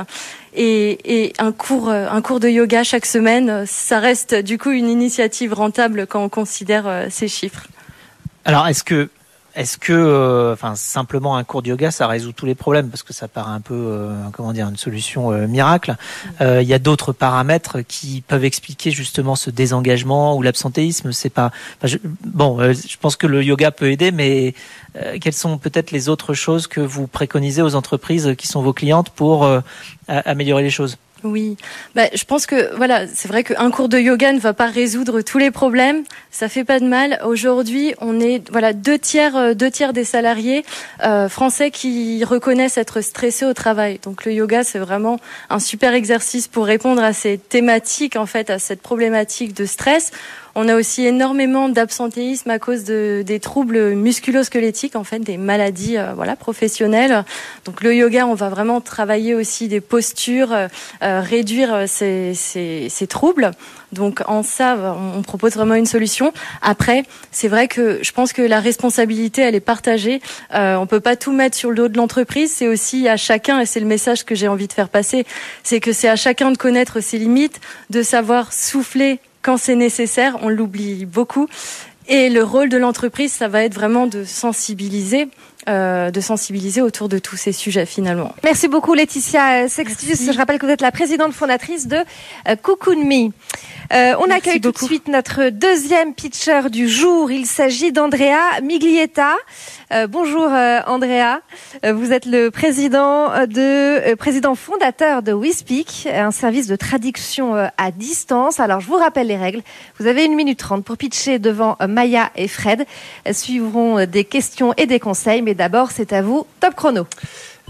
Et, et, un cours, un cours de yoga chaque semaine, ça reste du coup une initiative rentable quand on considère euh, ces chiffres. Alors, est-ce que est-ce que, euh, enfin, simplement un cours de yoga, ça résout tous les problèmes parce que ça paraît un peu, euh, comment dire, une solution euh, miracle. Il y a d'autres paramètres qui peuvent expliquer justement ce désengagement ou l'absentéisme. C'est pas, bon, je pense que le yoga peut aider, mais quelles sont peut-être les autres choses que vous préconisez aux entreprises qui sont vos clientes pour améliorer les choses? Oui, bah, je pense que voilà, c'est vrai qu'un cours de yoga ne va pas résoudre tous les problèmes. Ça fait pas de mal. Aujourd'hui, on est voilà deux tiers, euh, deux tiers des salariés euh, français qui reconnaissent être stressés au travail. Donc le yoga, c'est vraiment un super exercice pour répondre à ces thématiques en fait, à cette problématique de stress On a aussi énormément d'absentéisme à cause de, des troubles musculo-squelettiques, en fait, des maladies euh, voilà, professionnelles. Donc le yoga, on va vraiment travailler aussi des postures, euh, réduire ces, ces, ces troubles. Donc en ça, on propose vraiment une solution. Après, c'est vrai que je pense que la responsabilité, elle est partagée. Euh, on peut pas tout mettre sur le dos de l'entreprise. C'est aussi à chacun, et c'est le message que j'ai envie de faire passer, c'est que c'est à chacun de connaître ses limites, de savoir souffler quand c'est nécessaire. On l'oublie beaucoup. Et le rôle de l'entreprise, ça va être vraiment de sensibiliser. Euh, de sensibiliser autour de tous ces sujets finalement. Merci beaucoup Laetitia Sextus. Je rappelle que vous êtes la présidente fondatrice de euh, Cocoon Me. Euh, on accueille tout de suite notre deuxième pitcher du jour. Il s'agit d'Andrea Miglietta. Euh, bonjour euh, Andrea. Euh, vous êtes le président de président fondateur de WeSpeak, un service de traduction à distance. Alors je vous rappelle les règles. Vous avez une minute trente pour pitcher devant Maya et Fred. Suivront des questions et des conseils, mais d'abord c'est à vous. Top chrono.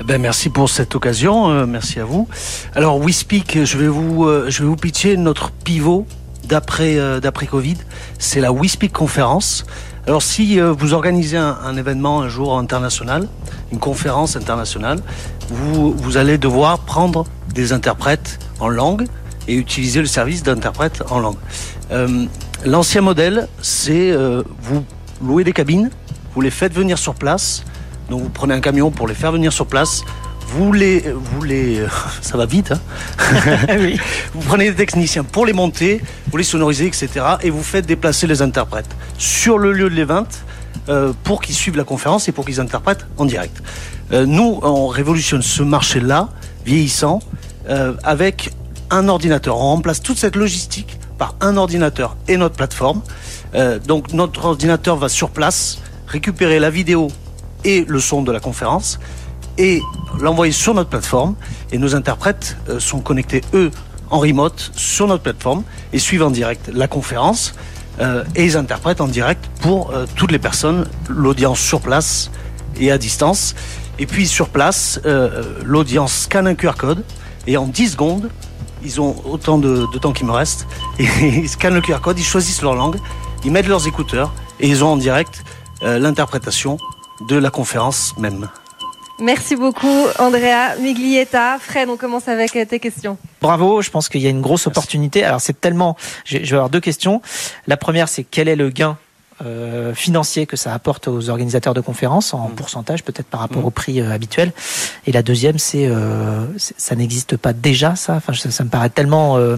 Eh ben, merci pour cette occasion, euh, merci à vous. Alors WeSpeak, je vais vous, euh, je vais vous pitcher notre pivot d'après euh, d'après Covid. C'est la WeSpeak conférence. Alors si vous organisez un, événement un jour international, une conférence internationale, vous, vous allez devoir prendre des interprètes en langue et utiliser le service d'interprète en langue. L'ancien modèle, c'est vous louez des cabines, vous les faites venir sur place, donc vous prenez un camion pour les faire venir sur place. Vous les, vous les, ça va vite. Hein oui. Vous prenez des techniciens pour les monter, vous les sonorisez, etc. Et vous faites déplacer les interprètes sur le lieu de l'événement euh, pour qu'ils suivent la conférence et pour qu'ils interprètent en direct. Euh, nous, on révolutionne ce marché-là, vieillissant, euh, avec un ordinateur. On remplace toute cette logistique par un ordinateur et notre plateforme. Donc notre ordinateur va sur place récupérer la vidéo et le son de la conférence et l'envoyer sur notre plateforme. Et nos interprètes euh, sont connectés, eux, en remote sur notre plateforme et suivent en direct la conférence. Euh, et ils interprètent en direct pour euh, toutes les personnes, l'audience sur place et à distance. Et puis sur place, euh, l'audience scanne un QR code et en 10 secondes, ils ont autant de, de temps qu'il me reste, et ils scannent le QR code, ils choisissent leur langue, ils mettent leurs écouteurs et ils ont en direct euh, l'interprétation de la conférence même. Merci beaucoup, Andrea Miglietta. Fred, on commence avec euh, tes questions. Bravo, je pense qu'il y a une grosse opportunité. Alors, c'est tellement. Je vais avoir deux questions. La première, c'est quel est le gain euh, financier que ça apporte aux organisateurs de conférences en mmh. pourcentage peut-être par rapport mmh. au prix euh, habituel? Et la deuxième c'est euh, ça n'existe pas déjà ça? Enfin ça, ça me paraît tellement euh,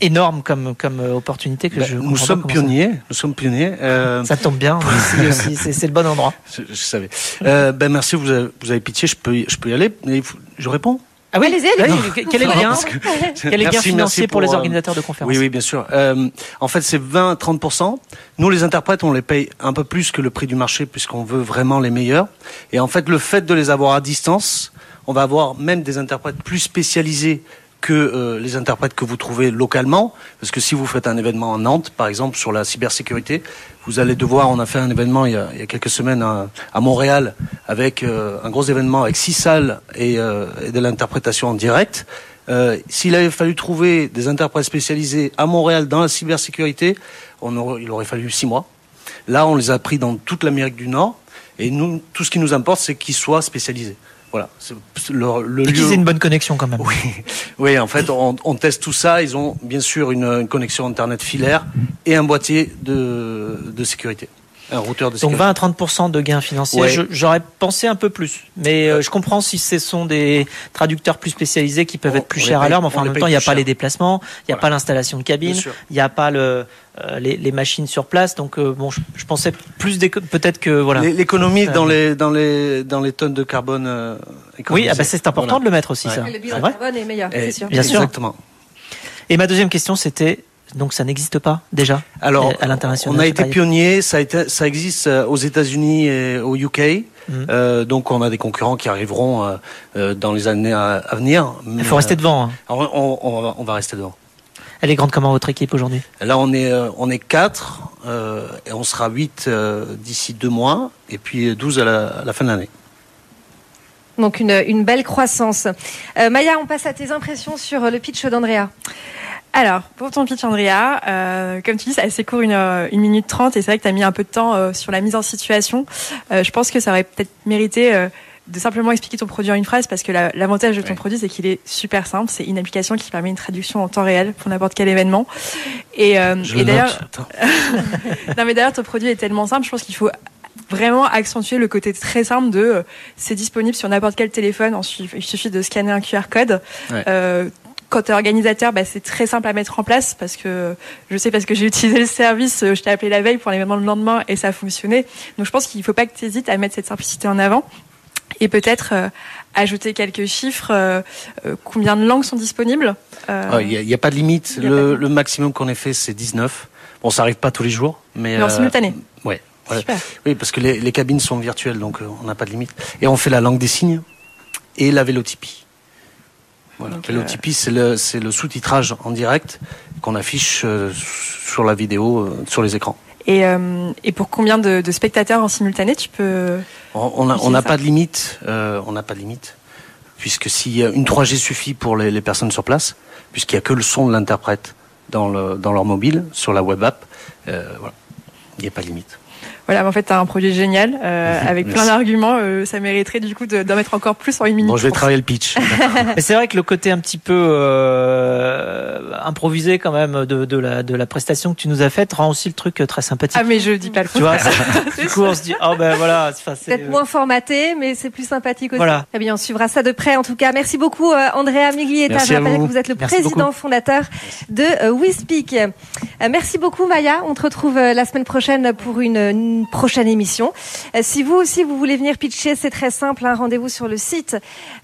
énorme comme comme euh, opportunité que ben, je nous sommes pionniers ça. nous sommes pionniers euh... ça tombe bien aussi c'est le bon endroit je, je savais euh, ben merci vous avez, vous avez pitié je peux je peux y aller je réponds ah oui, allez-y, allez oui, Quel est le gain Quel est le gain financier pour, pour, les organisateurs de conférences Oui, oui, bien sûr. Euh, en fait, c'est 20-30%. Nous, les interprètes, on les paye un peu plus que le prix du marché puisqu'on veut vraiment les meilleurs. Et en fait, le fait de les avoir à distance, on va avoir même des interprètes plus spécialisés que euh, les interprètes que vous trouvez localement. Parce que si vous faites un événement en Nantes, par exemple, sur la cybersécurité, vous allez devoir, on a fait un événement il y a, il y a quelques semaines à, à Montréal, avec euh, un gros événement avec six salles et, euh, de l'interprétation en direct. S'il avait fallu trouver des interprètes spécialisés à Montréal dans la cybersécurité, il aurait fallu six mois. Là, on les a pris dans toute l'Amérique du Nord. Et nous, tout ce qui nous importe, c'est qu'ils soient spécialisés. Voilà, le, le et qu'ils aient une bonne connexion quand même. Oui, oui en fait, on, on, teste tout ça. Ils ont bien sûr une, une, connexion Internet filaire et un boîtier de, de sécurité. Un routeur de Donc 20 à 30 de gains financiers. Ouais. J'aurais pensé un peu plus, mais euh, je comprends si ce sont des traducteurs plus spécialisés qui peuvent on, être plus chers à l'heure, mais enfin en même temps, il n'y a pas les déplacements, il n'y a voilà. pas l'installation de cabine, il n'y a pas le, les, les, machines sur place. Donc euh, bon, je, je pensais plus peut-être que voilà. L'économie dans les dans les dans les tonnes de carbone. Euh, oui, ah bah c'est important voilà. de le mettre aussi ouais. ça. Le bilan carbone est meilleur, c'est sûr. Bien sûr. Exactement. Et ma deuxième question, c'était donc ça n'existe pas déjà Alors, à l'international. On a été pionnier, ça, a été, ça existe euh, aux États-Unis et au UK. Euh, donc on a des concurrents qui arriveront euh, euh dans les années à, venir. Il faut rester devant. Hein. On, on, on, va, on, va, rester devant. Elle est grande comment votre équipe aujourd'hui? Là on est on est quatre et on sera huit d'ici deux mois et puis 12 à la, à la fin de l'année. Donc une, une, belle croissance. Euh, Maya, on passe à tes impressions sur le pitch d'Andrea. Alors, pour ton pitch, Andrea, euh, comme tu dis, c'est assez court, une, euh, une minute trente, et c'est vrai que tu as mis un peu de temps euh, sur la mise en situation. Euh, je pense que ça aurait peut-être mérité euh, de simplement expliquer ton produit en une phrase, parce que la- l'avantage de ton Ouais. produit, c'est qu'il est super simple. C'est une application qui permet une traduction en temps réel pour n'importe quel événement. Et, euh, Je et le d'ailleurs, non mais d'ailleurs ton produit est tellement simple, je pense qu'il faut vraiment accentuer le côté très simple de euh, c'est disponible sur n'importe quel téléphone, il suffit de scanner un QR code. Ouais. Euh, quand tu es organisateur, bah, c'est très simple à mettre en place parce que je sais parce que j'ai utilisé le service, euh, je t'ai appelé la veille pour l'événement le lendemain et ça a fonctionné. Donc je pense qu'il faut pas que tu hésites à mettre cette simplicité en avant et peut-être euh, ajouter quelques chiffres. euh, euh, combien de langues sont disponibles Ah, Il n'y a, pas de limite. de Le, maximum qu'on ait fait, c'est 19. Bon, ça arrive pas tous les jours, mais. Mais en simultané. Ouais. Super. Oui, parce que les, les cabines sont virtuelles, donc on n'a pas de limite. Et on fait la langue des signes et la vélotypie. Voilà. Donc, vélotypie, c'est le, sous-titrage en direct qu'on affiche sur la vidéo, sur les écrans. Et, euh, et pour combien de, de spectateurs en simultané tu peux On n'a on pas de limite. euh, on n'a pas de limite. Puisque si euh, une 3G suffit pour les, les personnes sur place, puisqu'il n'y a que le son de l'interprète dans, le, dans leur mobile, sur la web app, euh, voilà. Il n'y a pas de limite. Voilà, mais en fait, tu as un produit génial euh, avec plein d'arguments. euh, ça mériterait du coup de- d'en mettre encore plus en une minute. Bon, je vais travailler le pitch. Mais c'est vrai que le côté un petit peu euh, improvisé quand même de, de, la, de la prestation que tu nous as faite rend aussi le truc très sympathique. Ah, mais je dis pas le tu vois, du coup on se dit oh ben voilà, Peut-être moins formaté, mais c'est plus sympathique aussi. Voilà. Eh bien, on suivra ça de près. En tout cas, merci beaucoup, euh, Andrea Miglietta. Merci Je à rappelle vous. que vous êtes le Merci président beaucoup. fondateur de euh, WeSpeak. Euh, merci beaucoup, Maya. On te retrouve euh, la semaine prochaine pour une, une prochaine émission. Euh, si vous aussi, vous voulez venir pitcher, c'est très simple. hein. Rendez-vous sur le site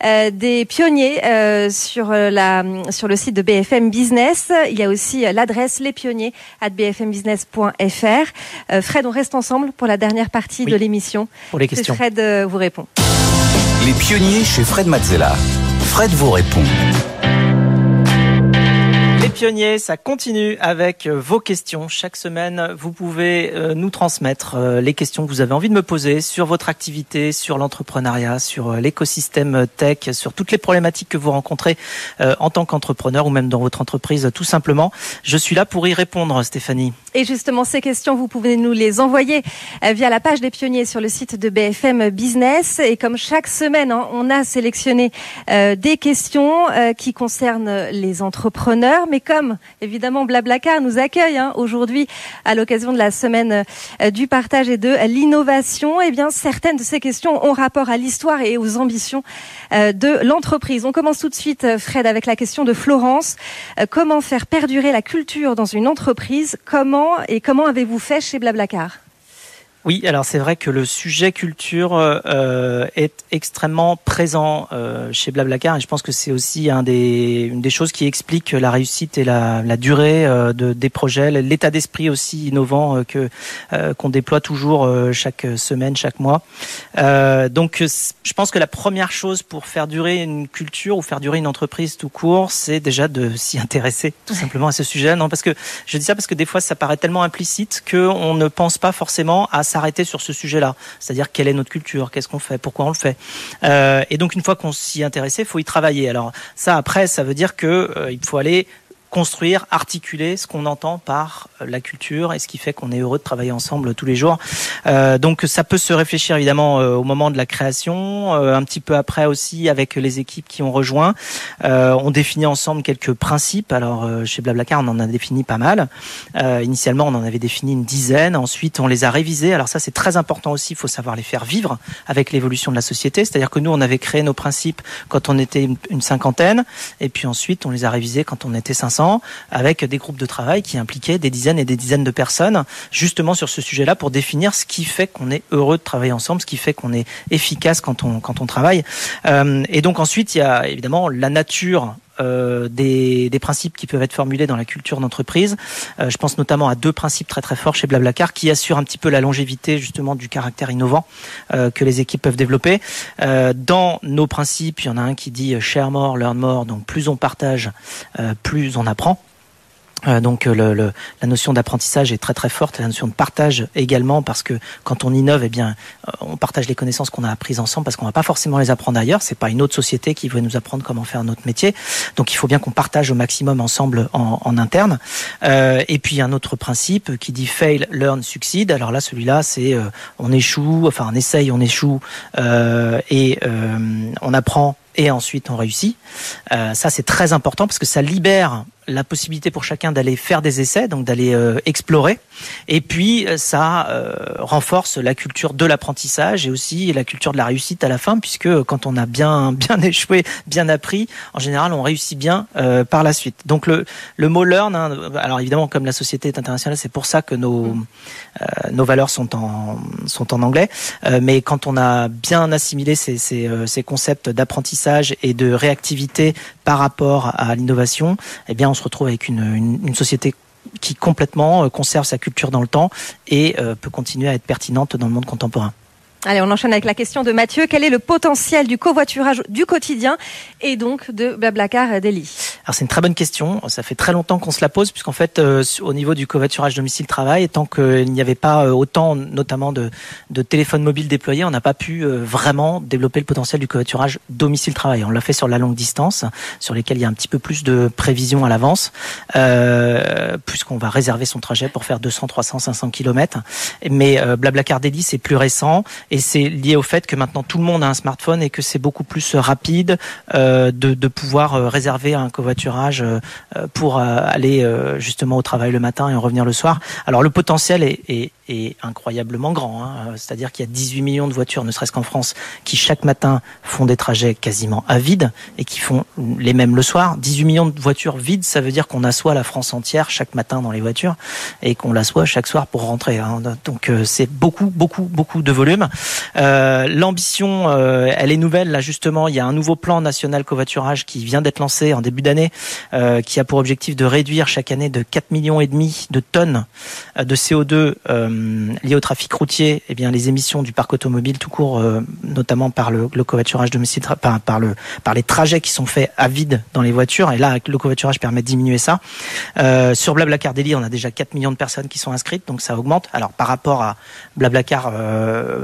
euh, des pionniers, euh, sur, la, sur le site de BFM Business. Il y a aussi euh, l'adresse lespionniers at bfmbusiness.fr. Euh, Fred, on reste ensemble pour la dernière partie Oui. de l'émission. pour les Que questions. Fred euh, vous répond. Les pionniers chez Fred Mazzella. Fred vous répond. Pionniers, ça continue avec euh, vos questions. Chaque semaine, vous pouvez euh, nous transmettre euh, les questions que vous avez envie de me poser sur votre activité, sur l'entrepreneuriat, sur l'écosystème tech, sur toutes les problématiques que vous rencontrez en tant qu'entrepreneur ou même dans votre entreprise, tout simplement. Je suis là pour y répondre, Stéphanie. Et justement, ces questions, vous pouvez nous les envoyer via la page des pionniers sur le site de BFM Business. Et comme chaque semaine, hein, on a sélectionné des questions qui concernent les entrepreneurs. Mais comme, évidemment, Blablacar nous accueille hein, aujourd'hui à l'occasion de la semaine euh, du partage et de l'innovation, eh bien, certaines de ces questions ont rapport à l'histoire et aux ambitions euh, de l'entreprise. On commence tout de suite, euh, Fred, avec la question de Florence. Comment faire perdurer la culture dans une entreprise? Comment et comment avez-vous fait chez Blablacar? Oui, alors c'est vrai que le sujet culture euh, est extrêmement présent euh, chez Blablacar et je pense que c'est aussi un des, une des choses qui explique la réussite et la, la durée euh, de, des projets, l'état d'esprit aussi innovant euh, que euh, qu'on déploie toujours euh, chaque semaine, chaque mois. Euh, donc euh, je pense que la première chose pour faire durer une culture ou faire durer une entreprise tout court, c'est déjà de s'y intéresser tout simplement à ce sujet. Non, parce que je dis ça parce que des fois ça paraît tellement implicite qu'on ne pense pas forcément à s'arrêter sur ce sujet-là. C'est-à-dire quelle est notre culture, qu'est-ce qu'on fait, pourquoi on le fait. Euh, et donc une fois qu'on s'y est intéressé, il faut y travailler. Alors ça après, ça veut dire que euh, il faut aller construire, articuler ce qu'on entend par euh, la culture et ce qui fait qu'on est heureux de travailler ensemble tous les jours. Euh, donc ça peut se réfléchir évidemment euh, au moment de la création, euh, un petit peu après aussi avec les équipes qui ont rejoint. Euh, on définit ensemble quelques principes. Alors chez Blablacar, on en a défini pas mal. Initialement, on en avait défini une dizaine. Ensuite, on les a révisés. Alors ça, c'est très important aussi. Il faut savoir les faire vivre avec l'évolution de la société. C'est-à-dire que nous, on avait créé nos principes quand on était une cinquantaine, et puis ensuite, on les a révisés quand on était 500, avec des groupes de travail qui impliquaient des dizaines et des dizaines de personnes, justement sur ce sujet-là, pour définir ce qui fait qu'on est heureux de travailler ensemble, ce qui fait qu'on est efficace quand on quand on travaille. Euh, et donc ensuite, il y a évidemment la nature euh, des, des principes qui peuvent être formulés dans la culture d'entreprise. Euh, je pense notamment à deux principes très très forts chez Blablacar qui assurent un petit peu la longévité justement du caractère innovant euh, que les équipes peuvent développer. Dans nos principes, il y en a un qui dit share more, learn more. Donc plus on partage, plus on apprend. Euh, donc le, le, la notion d'apprentissage est très très forte, la notion de partage également parce que quand on innove, eh bien, euh, on partage les connaissances qu'on a apprises ensemble parce qu'on va pas forcément les apprendre ailleurs. C'est pas une autre société qui va nous apprendre comment faire notre métier. Donc il faut bien qu'on partage au maximum ensemble en, en interne. Euh, et puis un autre principe qui dit fail, learn, succeed. Alors là, celui-là, c'est euh, on échoue, enfin on essaye, on échoue et on apprend et ensuite on réussit. ça c'est très important parce que ça libère la possibilité pour chacun d'aller faire des essais, donc d'aller euh, explorer. Et puis euh, ça euh, renforce la culture de l'apprentissage et aussi la culture de la réussite à la fin, puisque quand on a bien bien échoué, bien appris, en général on réussit bien par la suite. Donc le le mot learn, hein, alors évidemment comme la société est internationale, c'est pour ça que nos nos valeurs sont en sont en anglais. mais quand on a bien assimilé ces ces, ces concepts d'apprentissage et de réactivité par rapport à l'innovation, eh bien se retrouve avec une, une, société qui complètement euh, conserve sa culture dans le temps et euh, peut continuer à être pertinente dans le monde contemporain. Allez, on enchaîne avec la question de Mathieu. Quel est le potentiel du covoiturage du quotidien et donc de Blablacar Delhi Alors c'est une très bonne question. Ça fait très longtemps qu'on se la pose puisqu'en fait, euh, au niveau du covoiturage domicile-travail, tant qu'il n'y avait pas euh, autant, notamment de, de téléphones mobiles déployés, on n'a pas pu euh, vraiment développer le potentiel du covoiturage domicile-travail. On l'a fait sur la longue distance, sur lesquelles il y a un petit peu plus de prévision à l'avance, euh, puisqu'on va réserver son trajet pour faire 200, 300, 500 km. Mais euh, Blablacar Delhi, c'est plus récent. C'est lié au fait que maintenant tout le monde a un smartphone et que c'est beaucoup plus euh, rapide euh, de, de, pouvoir euh, réserver un covoiturage pour aller justement au travail le matin et en revenir le soir. Alors le potentiel est, est, est incroyablement grand. Hein. C'est-à-dire qu'il y a 18 millions de voitures, ne serait-ce qu'en France, qui chaque matin font des trajets quasiment à vide et qui font les mêmes le soir. 18 millions de voitures vides, ça veut dire qu'on assoit la France entière chaque matin dans les voitures et qu'on l'assoit chaque soir pour rentrer. Hein. Donc c'est beaucoup, beaucoup, beaucoup de volume. Euh, L'ambition, euh, elle est nouvelle. Là, justement, il y a un nouveau plan national covoiturage qui vient d'être lancé en début d'année, euh, qui a pour objectif de réduire chaque année de 4 millions et demi de tonnes euh, de CO2 euh, liées au trafic routier. Eh bien, les émissions du parc automobile tout court, euh, notamment par le, le covoiturage domicile, par, par le par les trajets qui sont faits à vide dans les voitures. Et là, le covoiturage permet de diminuer ça. sur Blablacar Daily, on a déjà 4 millions de personnes qui sont inscrites, donc ça augmente. Alors, par rapport à Blablacar,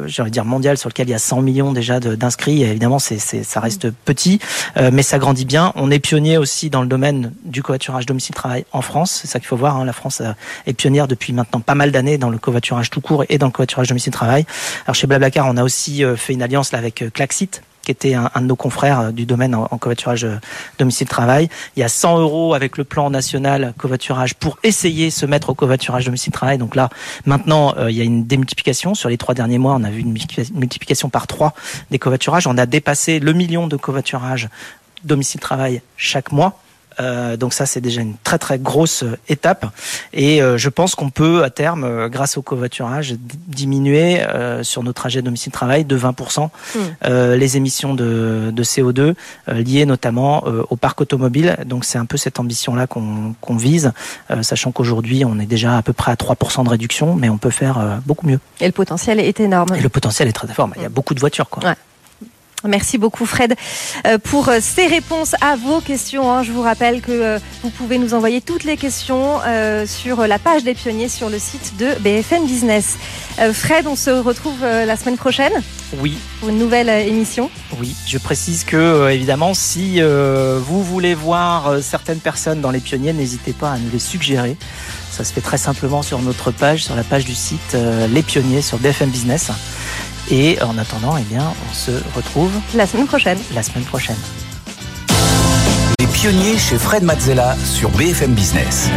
j'ai envie de dire mondial sur lequel il y a 100 millions déjà d'inscrits. Évidemment, c'est ça reste petit, euh, mais ça grandit bien. On est pionnier aussi dans le domaine du covoiturage domicile-travail en France. C'est ça qu'il faut voir. Hein. La France euh, est pionnière depuis maintenant pas mal d'années dans le covoiturage tout court et dans le covoiturage domicile-travail. Alors chez Blablacar, on a aussi euh, fait une alliance avec Klaxit qui était un, de nos confrères euh, du domaine en, en covoiturage euh, domicile-travail. Il y a 100 euros avec le plan national covoiturage pour essayer de se mettre au covoiturage domicile-travail. Donc là, maintenant, euh, il y a une démultiplication. Sur les trois derniers mois, on a vu une multiplication par trois des covoiturages. On a dépassé le million de covoiturages domicile-travail chaque mois. Euh, donc ça, c'est déjà une très très grosse euh, étape. Et euh, je pense qu'on peut à terme, euh, grâce au covoiturage, diminuer euh, sur nos trajets domicile-travail de 20% mmh. les émissions de, de CO2 liées notamment au parc automobile. Donc c'est un peu cette ambition-là qu'on qu vise, sachant qu'aujourd'hui on est déjà à peu près à 3% de réduction, mais on peut faire beaucoup mieux. Et le potentiel est énorme. Et le potentiel est très fort. Il y a beaucoup de voitures. Quoi. Ouais. Merci beaucoup Fred euh, pour euh, ces réponses à vos questions. Hein. Je vous rappelle que euh, vous pouvez nous envoyer toutes les questions sur la page des pionniers sur le site de BFM Business. Fred, on se retrouve la semaine prochaine Oui. Pour une nouvelle émission Oui, je précise que évidemment si vous voulez voir certaines personnes dans les pionniers, n'hésitez pas à nous les suggérer. Ça se fait très simplement sur notre page, sur la page du site Les Pionniers sur BFM Business. Et en attendant, eh bien, on se retrouve la semaine prochaine. La semaine prochaine. Les pionniers chez Fred Mazzella sur BFM Business.